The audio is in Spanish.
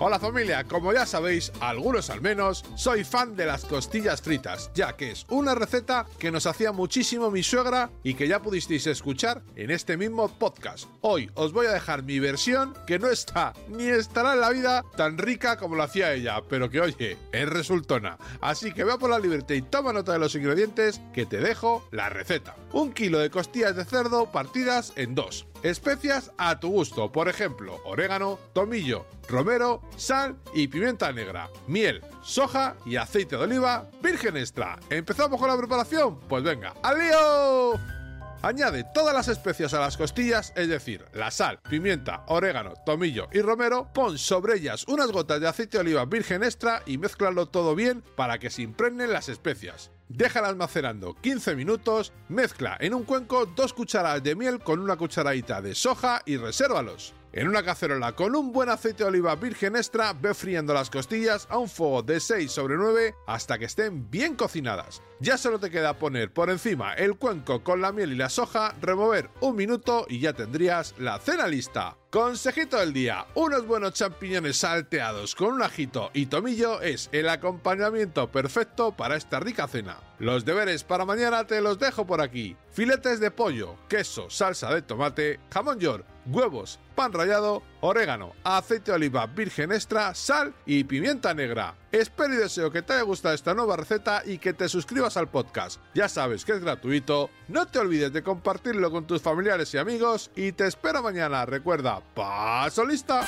Hola familia, como ya sabéis, algunos al menos, soy fan de las costillas fritas, ya que es una receta que nos hacía muchísimo mi suegra y que ya pudisteis escuchar en este mismo podcast. Hoy os voy a dejar mi versión que no está ni estará en la vida tan rica como lo hacía ella, pero que oye, es resultona. Así que ve por la libertad y toma nota de los ingredientes que te dejo la receta. Un kilo de costillas de cerdo partidas en dos. Especias a tu gusto, por ejemplo, orégano, tomillo, romero, sal y pimienta negra, miel, soja y aceite de oliva virgen extra. ¿Empezamos con la preparación? Pues venga, ¡al! Añade todas las especias a las costillas, es decir, la sal, pimienta, orégano, tomillo y romero, pon sobre ellas unas gotas de aceite de oliva virgen extra y mézclalo todo bien para que se impregnen las especias. Déjalas macerando 15 minutos, mezcla en un cuenco dos cucharadas de miel con una cucharadita de soja y resérvalos. En una cacerola con un buen aceite de oliva virgen extra, ve friendo las costillas a un fuego de 6 sobre 9 hasta que estén bien cocinadas. Ya solo te queda poner por encima el cuenco con la miel y la soja, remover un minuto y ya tendrías la cena lista. Consejito del día, unos buenos champiñones salteados con un ajito y tomillo es el acompañamiento perfecto para esta rica cena. Los deberes para mañana te los dejo por aquí. Filetes de pollo, queso, salsa de tomate, jamón york, huevos, pan rallado, orégano, aceite de oliva virgen extra, sal y pimienta negra. Espero y deseo que te haya gustado esta nueva receta y que te suscribas al podcast. Ya sabes que es gratuito, no te olvides de compartirlo con tus familiares y amigos y te espero mañana. Recuerda, paso lista.